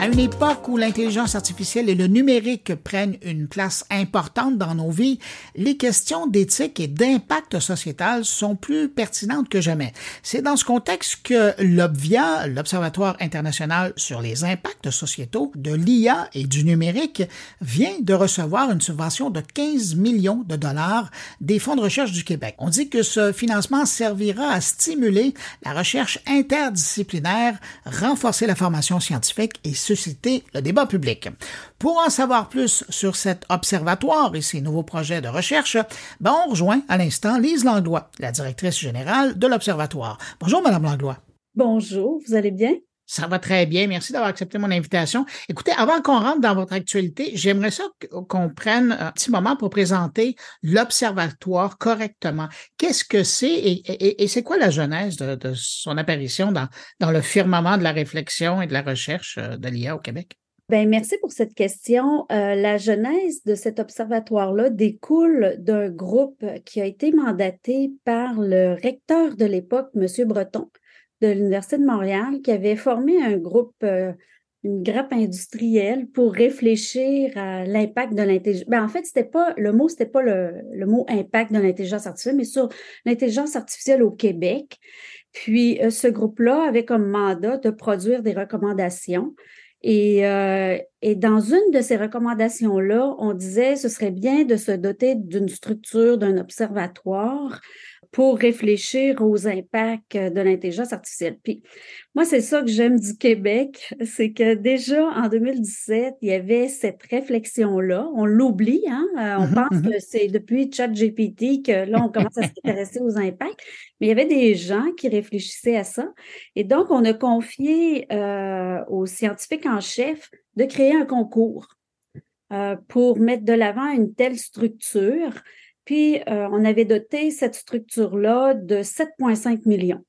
À une époque où l'intelligence artificielle et le numérique prennent une place importante dans nos vies, les questions d'éthique et d'impact sociétal sont plus pertinentes que jamais. C'est dans ce contexte que l'OBVIA, l'Observatoire international sur les impacts sociétaux de l'IA et du numérique, vient de recevoir une subvention de 15 millions de dollars des fonds de recherche du Québec. On dit que ce financement servira à stimuler la recherche interdisciplinaire, renforcer la formation scientifique et susciter le débat public. Pour en savoir plus sur cet observatoire et ses nouveaux projets de recherche, ben on rejoint à l'instant Lise Langlois, la directrice générale de l'Observatoire. Bonjour, Madame Langlois. Bonjour, vous allez bien? Ça va très bien. Merci d'avoir accepté mon invitation. Écoutez, avant qu'on rentre dans votre actualité, j'aimerais ça qu'on prenne un petit moment pour présenter l'Observatoire correctement. Qu'est-ce que c'est et, c'est quoi la genèse de, son apparition dans, le firmament de la réflexion et de la recherche euh, de l'IA au Québec? Bien, merci pour cette question. Euh, la genèse de cet observatoire-là découle d'un groupe qui a été mandaté par le recteur de l'époque, M. Breton, de l'Université de Montréal qui avait formé un groupe, euh, une grappe industrielle pour réfléchir à l'impact de l'intelligence. Ben, en fait, c'était pas le mot, c'était pas le, le, mot impact de l'intelligence artificielle, mais sur l'intelligence artificielle au Québec. Puis euh, ce groupe-là avait comme mandat de produire des recommandations. Et, euh, et dans une de ces recommandations-là, on disait ce serait bien de se doter d'une structure, d'un observatoire pour réfléchir aux impacts de l'intelligence artificielle. Puis moi, c'est ça que j'aime du Québec, c'est que déjà en 2017, il y avait cette réflexion-là. On l'oublie, hein? Euh, on mm-hmm, pense mm-hmm. que c'est depuis ChatGPT que là, on commence à s'intéresser aux impacts. Mais il y avait des gens qui réfléchissaient à ça. Et donc, on a confié euh, aux scientifiques en chef de créer un concours euh, pour mettre de l'avant une telle structure puis, euh, on avait doté cette structure-là de 7,5 millions.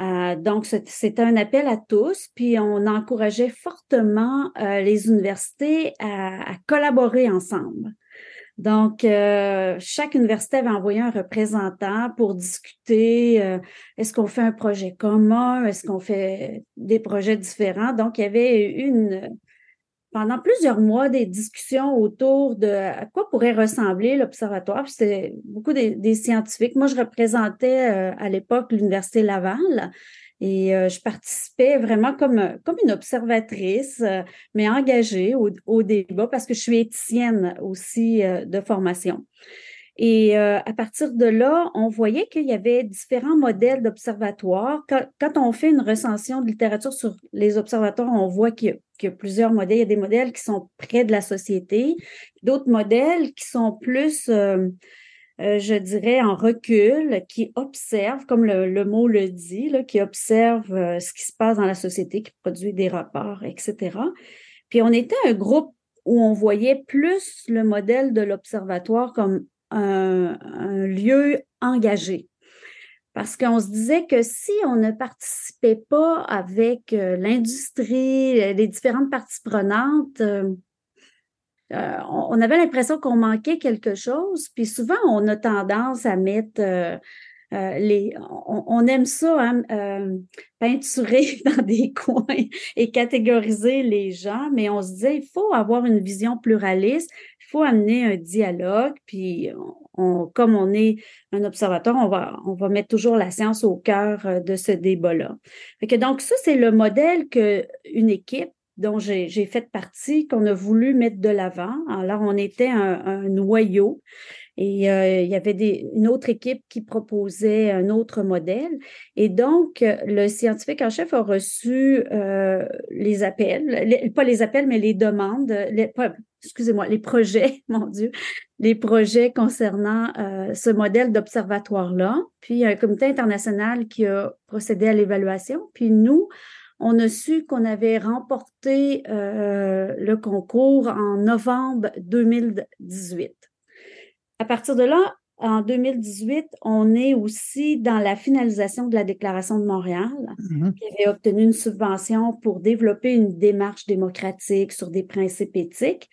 Euh, donc, c'était un appel à tous, puis on encourageait fortement euh, les universités à, collaborer ensemble. Donc, chaque université avait envoyé un représentant pour discuter est-ce qu'on fait un projet commun, est-ce qu'on fait des projets différents. Donc, il y avait une, pendant plusieurs mois des discussions autour de à quoi pourrait ressembler l'observatoire. C'était beaucoup des, scientifiques. Moi, je représentais euh, à l'époque l'Université Laval et euh, je participais vraiment comme, comme une observatrice, euh, mais engagée au, débat parce que je suis éthicienne aussi de formation. Et euh, à partir de là, on voyait qu'il y avait différents modèles d'observatoires. Quand, on fait une recension de littérature sur les observatoires, on voit qu'il y, a plusieurs modèles. Il y a des modèles qui sont près de la société, d'autres modèles qui sont plus, euh, euh, je dirais, en recul, qui observent, comme le, mot le dit, là, qui observent ce qui se passe dans la société, qui produit des rapports, etc. Puis on était un groupe où on voyait plus le modèle de l'observatoire comme un, lieu engagé. Parce qu'on se disait que si on ne participait pas avec euh, l'industrie, les différentes parties prenantes, euh, euh, on avait l'impression qu'on manquait quelque chose. Puis souvent, on a tendance à mettre les. On, aime ça, hein, peinturer dans des coins et catégoriser les gens, mais on se disait, il faut avoir une vision pluraliste, faut amener un dialogue, puis on, comme on est un observateur, on va, on va mettre toujours la science au cœur euh, de ce débat-là. donc, ça, c'est le modèle qu'une équipe dont j'ai fait partie, qu'on a voulu mettre de l'avant. Alors, on était un noyau et euh, il y avait des, une autre équipe qui proposait un autre modèle. Et donc, le scientifique en chef a reçu euh, les appels, pas les appels, mais les demandes, excusez-moi, les projets, mon Dieu, les projets concernant euh, ce modèle d'observatoire-là. Puis, un comité international qui a procédé à l'évaluation. Puis, nous, on a su qu'on avait remporté le concours en novembre 2018. À partir de là, en 2018, on est aussi dans la finalisation de la Déclaration de Montréal, mm-hmm. qui avait obtenu une subvention pour développer une démarche démocratique sur des principes éthiques.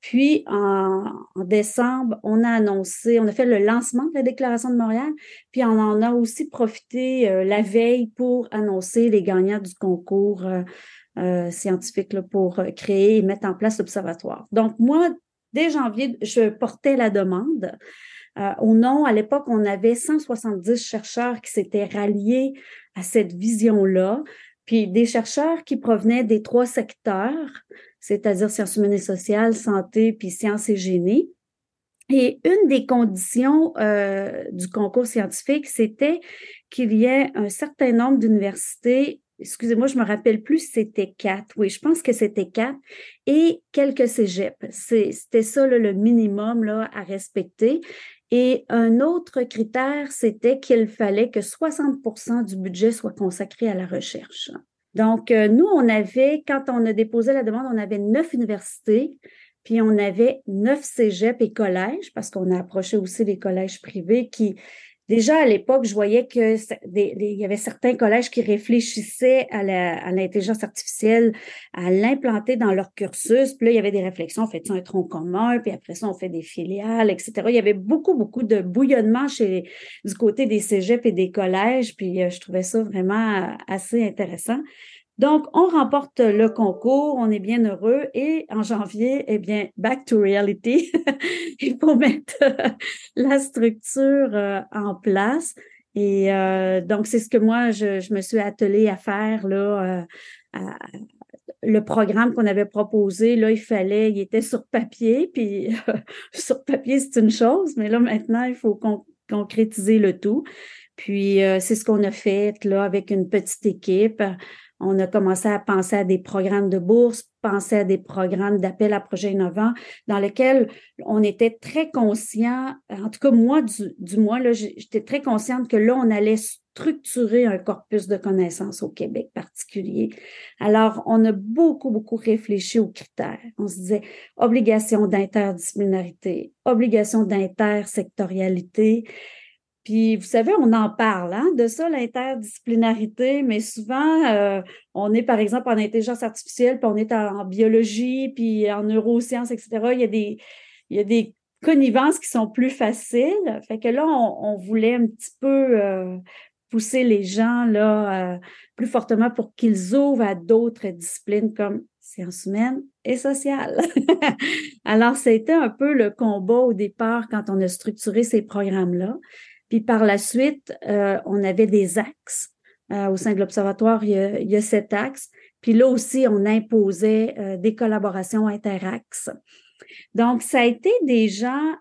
Puis, en, décembre, on a annoncé, on a fait le lancement de la Déclaration de Montréal, puis on en a aussi profité euh, la veille pour annoncer les gagnants du concours euh, scientifiques pour créer et mettre en place l'observatoire. Donc, moi, dès janvier, je portais la demande. Au nom, à l'époque, on avait 170 chercheurs qui s'étaient ralliés à cette vision-là, puis des chercheurs qui provenaient des trois secteurs, c'est-à-dire sciences humaines et sociales, santé, puis sciences et génie. Et une des conditions euh, du concours scientifique, c'était qu'il y ait un certain nombre d'universités, excusez-moi, je me rappelle plus si c'était quatre, oui, je pense que c'était quatre, et quelques cégeps. C'était ça le minimum à respecter. Et un autre critère, c'était qu'il fallait que 60% du budget soit consacré à la recherche. Donc, euh, nous, on avait, quand on a déposé la demande, on avait neuf universités, puis on avait neuf cégeps et collèges, parce qu'on a approché aussi les collèges privés qui Déjà à l'époque, je voyais que il y avait certains collèges qui réfléchissaient à l'intelligence artificielle, à l'implanter dans leur cursus. Puis là, il y avait des réflexions, on fait un tronc commun, puis après ça, on fait des filiales, etc. Il y avait beaucoup, beaucoup de bouillonnement chez du côté des cégeps et des collèges, puis euh, je trouvais ça vraiment euh, assez intéressant. Donc, on remporte le concours, on est bien heureux et en janvier, eh bien, back to reality. Il faut mettre la structure euh, en place. Et euh, donc, c'est ce que moi, je, me suis attelée à faire là. Euh, le programme qu'on avait proposé, là, il fallait, il était sur papier, puis sur papier, c'est une chose, mais là, maintenant, il faut concrétiser le tout. Puis, c'est ce qu'on a fait là avec une petite équipe on a commencé à penser à des programmes de bourse, penser à des programmes d'appel à projets innovants dans lesquels on était très conscient, en tout cas moi, du, du moins, j'étais très consciente que là, on allait structurer un corpus de connaissances au Québec particulier. Alors, on a beaucoup, beaucoup réfléchi aux critères. On se disait obligation d'interdisciplinarité, obligation d'intersectorialité, puis, vous savez, on en parle hein, de ça, l'interdisciplinarité, mais souvent, euh, on est, par exemple, en intelligence artificielle, puis on est en, biologie, puis en neurosciences, etc. Il y a des, il y a des connivences qui sont plus faciles. Fait que là, on, voulait un petit peu euh, pousser les gens là euh, plus fortement pour qu'ils ouvrent à d'autres disciplines comme sciences humaines et sociales. Alors, c'était un peu le combat au départ quand on a structuré ces programmes-là. Puis par la suite, euh, on avait des axes. Euh, au sein de l'Observatoire, il, y a sept axes. Puis là aussi, on imposait euh, des collaborations interaxes. Donc, ça a été des gens,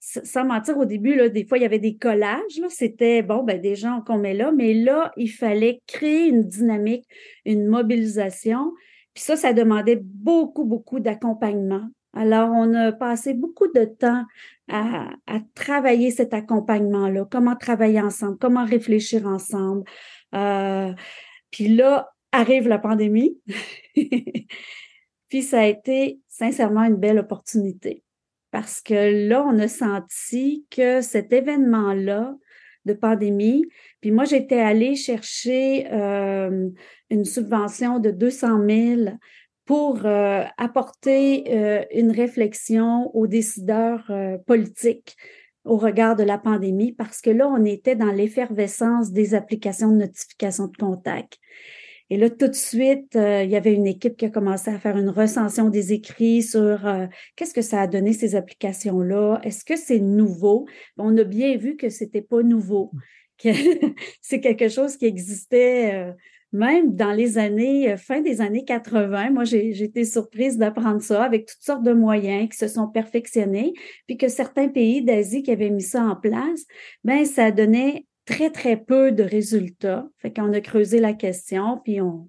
sans mentir, au début, là, des fois, il y avait des collages. C'était, bon, ben, des gens qu'on met là, mais là, il fallait créer une dynamique, une mobilisation. Puis ça, ça demandait beaucoup, beaucoup d'accompagnement. Alors, on a passé beaucoup de temps à, travailler cet accompagnement-là, comment travailler ensemble, comment réfléchir ensemble. Euh, puis là, arrive la pandémie. puis ça a été sincèrement une belle opportunité parce que là, on a senti que cet événement-là de pandémie, puis moi, j'étais allée chercher euh, une subvention de 200 000 pour euh, apporter euh, une réflexion aux décideurs euh, politiques au regard de la pandémie, parce que là, on était dans l'effervescence des applications de notification de contact. Et là, tout de suite, il y avait une équipe qui a commencé à faire une recension des écrits sur qu'est-ce que ça a donné ces applications-là? Est-ce que c'est nouveau? On a bien vu que c'était pas nouveau, que c'est quelque chose qui existait même dans les années, euh, fin des années 80, moi, j'ai été surprise d'apprendre ça avec toutes sortes de moyens qui se sont perfectionnés, puis que certains pays d'Asie qui avaient mis ça en place, ben ça donnait très, très peu de résultats. Fait qu'on a creusé la question, puis on,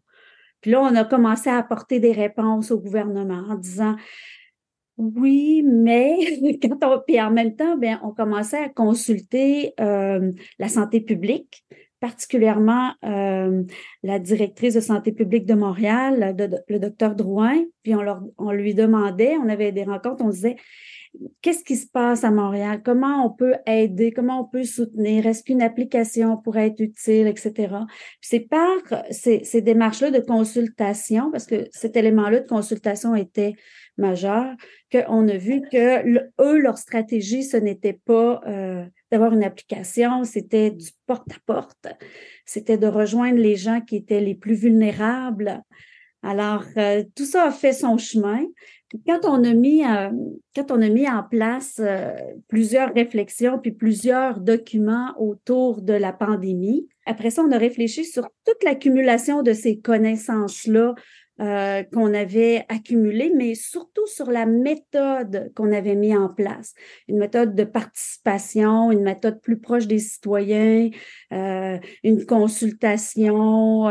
puis là, on a commencé à apporter des réponses au gouvernement en disant, oui, mais quand on, puis en même temps, ben, on commençait à consulter euh, la santé publique particulièrement euh, la directrice de santé publique de Montréal, le docteur Drouin, puis on, leur, on lui demandait, on avait des rencontres, on disait, qu'est-ce qui se passe à Montréal? Comment on peut aider? Comment on peut soutenir? Est-ce qu'une application pourrait être utile, etc. C'est par ces, démarches-là de consultation, parce que cet élément-là de consultation était majeur, qu'on a vu que eux, leur stratégie, ce n'était pas euh, d'avoir une application, c'était du porte-à-porte, c'était de rejoindre les gens qui étaient les plus vulnérables. Alors, euh, tout ça a fait son chemin. Quand on a mis, euh, quand on a mis en place euh, plusieurs réflexions puis plusieurs documents autour de la pandémie, après ça, on a réfléchi sur toute l'accumulation de ces connaissances-là euh, qu'on avait accumulées, mais surtout sur la méthode qu'on avait mis en place. Une méthode de participation, une méthode plus proche des citoyens, une consultation,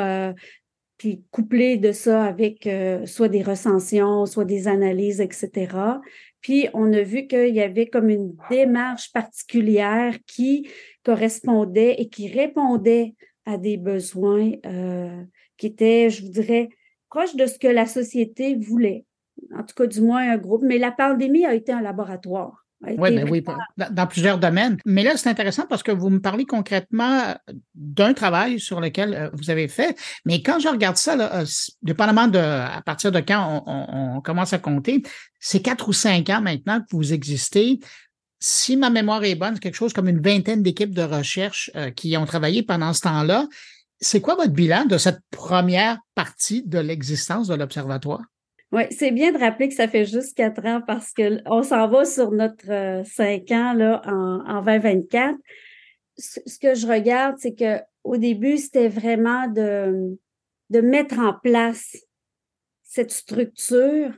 puis couplé de ça avec euh, soit des recensions, soit des analyses, etc. Puis on a vu qu'il y avait comme une démarche particulière qui correspondait et qui répondait à des besoins euh, qui étaient, je vous dirais, proches de ce que la société voulait. En tout cas, du moins un groupe. Mais la pandémie a été un laboratoire. Oui, ben oui, dans, plusieurs domaines. Mais là, c'est intéressant parce que vous me parlez concrètement euh, d'un travail sur lequel euh, vous avez fait. Mais quand je regarde ça, là, euh, dépendamment de à partir de quand on, commence à compter, c'est quatre ou cinq ans maintenant que vous existez. Si ma mémoire est bonne, c'est quelque chose comme une vingtaine d'équipes de recherche qui ont travaillé pendant ce temps-là. C'est quoi votre bilan de cette première partie de l'existence de l'Observatoire? Oui, c'est bien de rappeler que ça fait juste quatre ans parce qu'on s'en va sur notre euh, cinq ans là, en, en 2024. Ce, que je regarde, c'est que au début, c'était vraiment de, de mettre en place cette structure,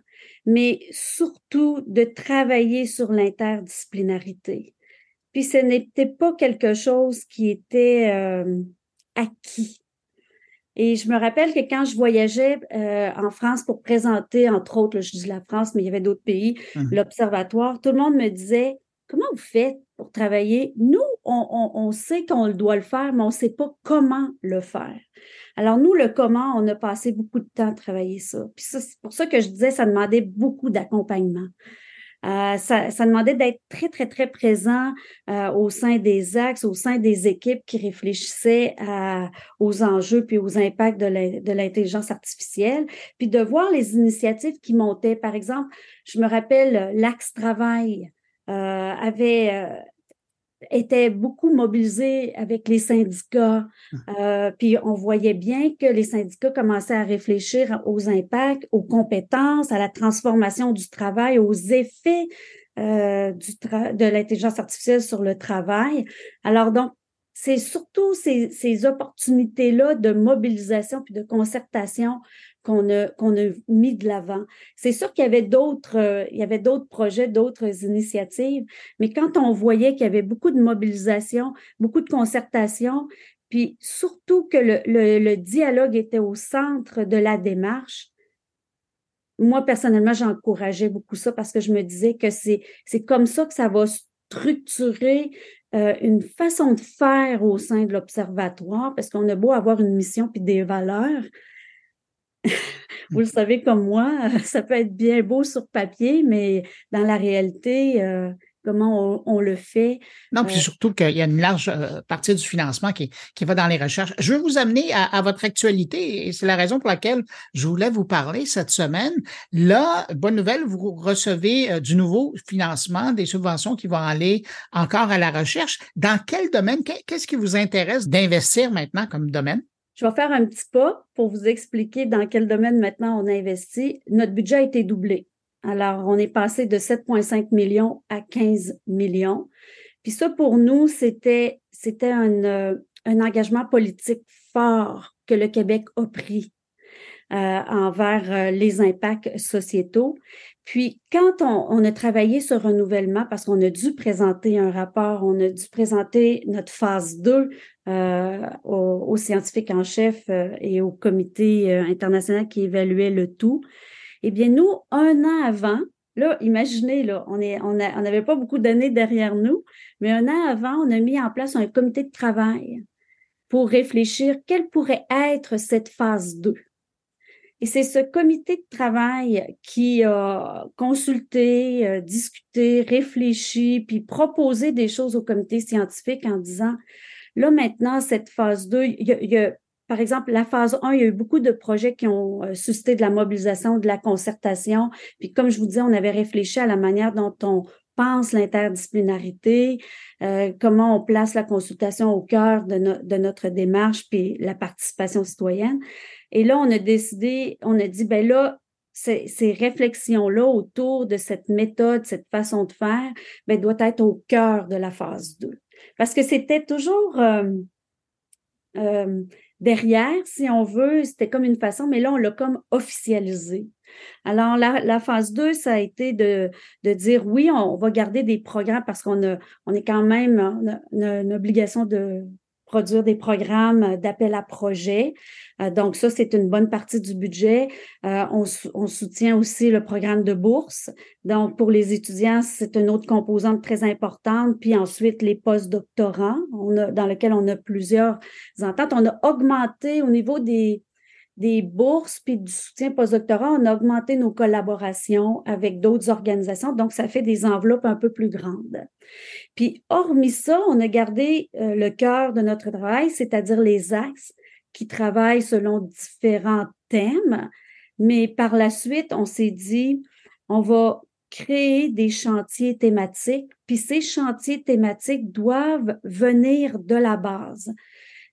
mais surtout de travailler sur l'interdisciplinarité. Puis ce n'était pas quelque chose qui était euh, acquis. Et je me rappelle que quand je voyageais euh, en France pour présenter, entre autres, je dis la France, mais il y avait d'autres pays, mmh. l'observatoire, tout le monde me disait, comment vous faites pour travailler? Nous, on, sait qu'on doit le faire, mais on ne sait pas comment le faire. Alors, nous, le comment, on a passé beaucoup de temps à travailler ça. Puis ça, c'est pour ça que je disais, ça demandait beaucoup d'accompagnement. Euh, ça, demandait d'être très, très, très présent euh, au sein des axes, au sein des équipes qui réfléchissaient aux enjeux puis aux impacts de l'intelligence artificielle, puis de voir les initiatives qui montaient. Par exemple, je me rappelle l'axe travail. Euh, avait était beaucoup mobilisé avec les syndicats. Hum. Euh, puis on voyait bien que les syndicats commençaient à réfléchir aux impacts, aux compétences, à la transformation du travail, aux effets euh, du de l'intelligence artificielle sur le travail. Alors donc, c'est surtout ces, ces opportunités-là de mobilisation puis de concertation qu'on a, qu'on a mis de l'avant. C'est sûr qu'il y avait d'autres, euh, il y avait d'autres projets, d'autres initiatives, mais quand on voyait qu'il y avait beaucoup de mobilisation, beaucoup de concertation, puis surtout que le, le, dialogue était au centre de la démarche, moi, personnellement, j'encourageais beaucoup ça parce que je me disais que c'est, c'est comme ça que ça va structurer euh, une façon de faire au sein de l'observatoire, parce qu'on a beau avoir une mission puis des valeurs, vous le savez comme moi, ça peut être bien beau sur papier, mais dans la réalité, euh, comment on, le fait. Non, puis euh, surtout qu'il y a une large euh, partie du financement qui, qui, va dans les recherches. Je veux vous amener à, votre actualité et c'est la raison pour laquelle je voulais vous parler cette semaine. Là, bonne nouvelle, vous recevez du nouveau financement, des subventions qui vont aller encore à la recherche. Dans quel domaine, qu'est-ce qui vous intéresse d'investir maintenant comme domaine? Je vais faire un petit pas pour vous expliquer dans quel domaine maintenant on a investi. Notre budget a été doublé. Alors, on est passé de 7,5 millions à 15 millions. Puis ça, pour nous, c'était, c'était un, euh, un engagement politique fort que le Québec a pris euh, envers euh, les impacts sociétaux. Puis, quand on, a travaillé ce renouvellement, parce qu'on a dû présenter un rapport, on a dû présenter notre phase 2 euh, aux, scientifiques en chef et au comité international qui évaluait le tout, eh bien, nous, un an avant, là, imaginez, là, on n'avait pas beaucoup d'années derrière nous, mais un an avant, on a mis en place un comité de travail pour réfléchir quelle pourrait être cette phase 2. Et c'est ce comité de travail qui a consulté, euh, discuté, réfléchi, puis proposé des choses au comité scientifique en disant, là maintenant, cette phase 2, il y a, par exemple, la phase 1, il y a eu beaucoup de projets qui ont euh, suscité de la mobilisation, de la concertation. Puis comme je vous disais, on avait réfléchi à la manière dont on pense l'interdisciplinarité, euh, comment on place la consultation au cœur de, de, notre démarche, puis la participation citoyenne. Et là, on a décidé, on a dit, ben là, ces, réflexions-là autour de cette méthode, cette façon de faire, ben, doit être au cœur de la phase 2. Parce que c'était toujours euh, euh, derrière, si on veut, c'était comme une façon, mais là, on l'a comme officialisé. Alors, la, phase 2, ça a été de, de dire oui, on, va garder des programmes parce qu'on a, on est quand même, une obligation de produire des programmes d'appel à projet. Euh, donc ça, c'est une bonne partie du budget. Euh, on, soutient aussi le programme de bourse. Donc pour les étudiants, c'est une autre composante très importante. Puis ensuite, les post-doctorants, dans lequel on a plusieurs ententes. On a augmenté au niveau des, des bourses puis du soutien postdoctorat, on a augmenté nos collaborations avec d'autres organisations, donc ça fait des enveloppes un peu plus grandes. Puis hormis ça, on a gardé euh, le cœur de notre travail, c'est-à-dire les axes qui travaillent selon différents thèmes, mais par la suite, on s'est dit, on va créer des chantiers thématiques, puis ces chantiers thématiques doivent venir de la base.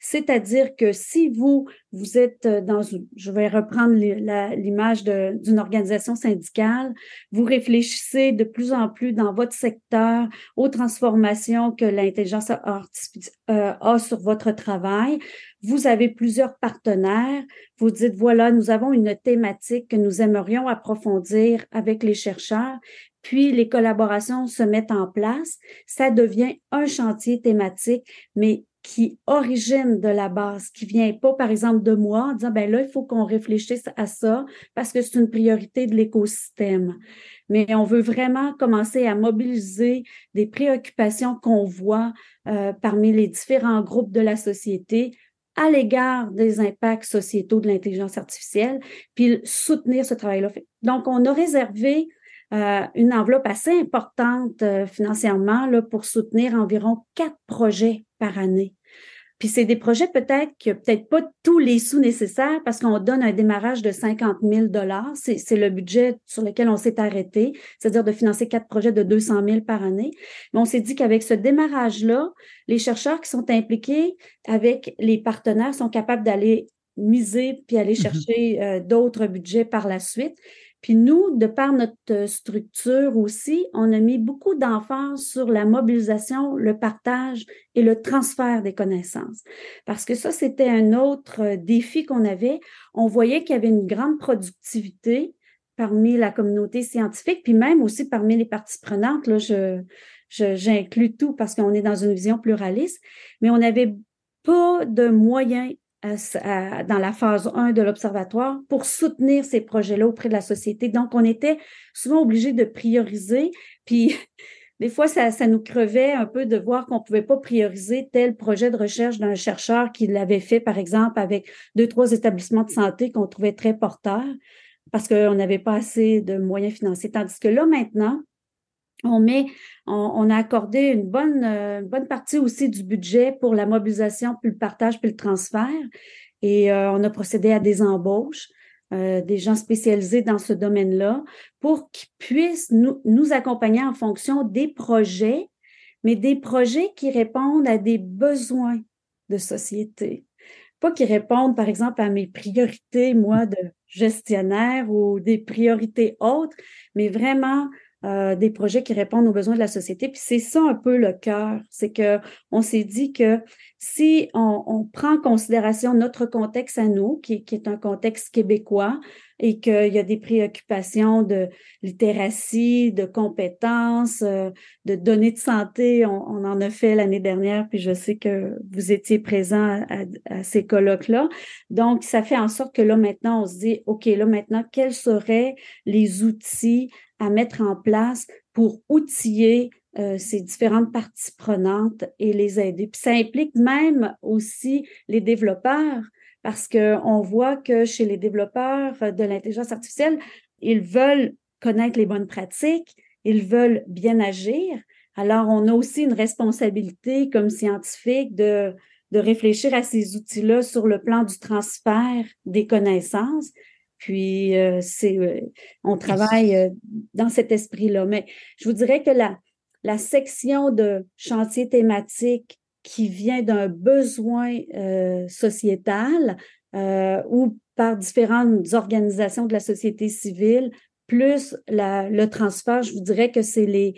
C'est-à-dire que si vous, vous êtes euh, dans, je vais reprendre l'image d'une organisation syndicale, vous réfléchissez de plus en plus dans votre secteur aux transformations que l'intelligence euh, a sur votre travail. Vous avez plusieurs partenaires. Vous dites, voilà, nous avons une thématique que nous aimerions approfondir avec les chercheurs puis les collaborations se mettent en place, ça devient un chantier thématique, mais qui origine de la base, qui vient pas, par exemple, de moi en disant, ben là, il faut qu'on réfléchisse à ça parce que c'est une priorité de l'écosystème. Mais on veut vraiment commencer à mobiliser des préoccupations qu'on voit euh, parmi les différents groupes de la société à l'égard des impacts sociétaux de l'intelligence artificielle, puis soutenir ce travail-là. Donc, on a réservé euh, une enveloppe assez importante euh, financièrement là, pour soutenir environ quatre projets par année. Puis c'est des projets peut-être que peut-être pas tous les sous nécessaires parce qu'on donne un démarrage de 50 000 dollars. C'est le budget sur lequel on s'est arrêté, c'est-à-dire de financer quatre projets de 200 000 par année. Mais on s'est dit qu'avec ce démarrage-là, les chercheurs qui sont impliqués avec les partenaires sont capables d'aller miser puis aller mm-hmm. chercher euh, d'autres budgets par la suite. Puis nous, de par notre structure aussi, on a mis beaucoup d'emphase sur la mobilisation, le partage et le transfert des connaissances. Parce que ça, c'était un autre défi qu'on avait. On voyait qu'il y avait une grande productivité parmi la communauté scientifique, puis même aussi parmi les parties prenantes. Là, je, j'inclus tout parce qu'on est dans une vision pluraliste, mais on n'avait pas de moyens dans la phase 1 de l'observatoire pour soutenir ces projets-là auprès de la société. Donc, on était souvent obligé de prioriser. Puis, des fois, ça, ça nous crevait un peu de voir qu'on ne pouvait pas prioriser tel projet de recherche d'un chercheur qui l'avait fait, par exemple, avec deux, trois établissements de santé qu'on trouvait très porteurs parce qu'on n'avait pas assez de moyens financiers. Tandis que là, maintenant, on met, on, a accordé une bonne, euh, bonne partie aussi du budget pour la mobilisation, puis le partage, puis le transfert. Et euh, on a procédé à des embauches, euh, des gens spécialisés dans ce domaine-là, pour qu'ils puissent nous, nous accompagner en fonction des projets, mais des projets qui répondent à des besoins de société. Pas qui répondent, par exemple, à mes priorités, moi, de gestionnaire ou des priorités autres, mais vraiment euh, des projets qui répondent aux besoins de la société. Puis c'est ça un peu le cœur, c'est que on s'est dit que si on, prend en considération notre contexte à nous, qui, est un contexte québécois, et qu'il y a des préoccupations de littératie, de compétences, euh, de données de santé, on, en a fait l'année dernière, puis je sais que vous étiez présent à, à ces colloques-là. Donc, ça fait en sorte que là, maintenant, on se dit, OK, là, maintenant, quels seraient les outils à mettre en place pour outiller euh, ces différentes parties prenantes et les aider. Puis ça implique même aussi les développeurs parce qu'on voit que chez les développeurs de l'intelligence artificielle, ils veulent connaître les bonnes pratiques, ils veulent bien agir. Alors, on a aussi une responsabilité comme scientifique de, de réfléchir à ces outils-là sur le plan du transfert des connaissances, puis, euh, c'est, euh, on travaille euh, dans cet esprit-là. Mais je vous dirais que la, la section de chantier thématique qui vient d'un besoin euh, sociétal euh, ou par différentes organisations de la société civile, plus le transfert, je vous dirais que c'est les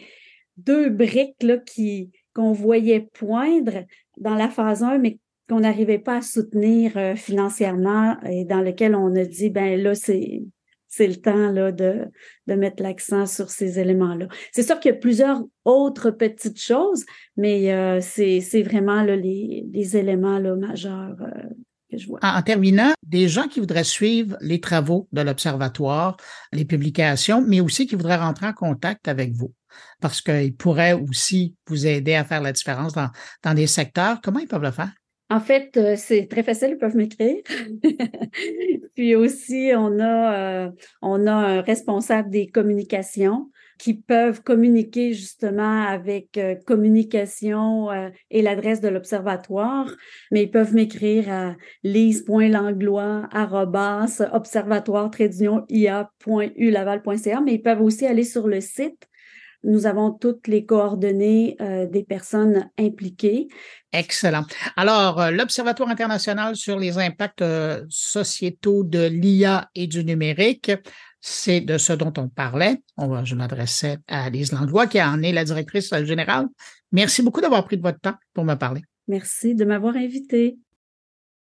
deux briques là, qui, qu'on voyait poindre dans la phase 1, mais qu'on n'arrivait pas à soutenir euh, financièrement et dans lequel on a dit, ben là, c'est c'est le temps de, mettre l'accent sur ces éléments-là. C'est sûr qu'il y a plusieurs autres petites choses, mais euh, c'est vraiment les, éléments majeurs euh, que je vois. En, terminant, des gens qui voudraient suivre les travaux de l'Observatoire, les publications, mais aussi qui voudraient rentrer en contact avec vous, parce qu'ils pourraient aussi vous aider à faire la différence dans, dans des secteurs, comment ils peuvent le faire? En fait, euh, c'est très facile, ils peuvent m'écrire. Puis aussi, on a, euh, on a un responsable des communications qui peuvent communiquer justement avec euh, communication et l'adresse de l'observatoire, mais ils peuvent m'écrire à lise.langlois observatoire-ia.ulaval.ca, mais ils peuvent aussi aller sur le site nous avons toutes les coordonnées euh, des personnes impliquées. Excellent. Alors, euh, l'Observatoire international sur les impacts euh, sociétaux de l'IA et du numérique, c'est de ce dont on parlait. On je m'adressais à Lise Langlois, qui en est la directrice générale. Merci beaucoup d'avoir pris de votre temps pour me parler. Merci de m'avoir invité.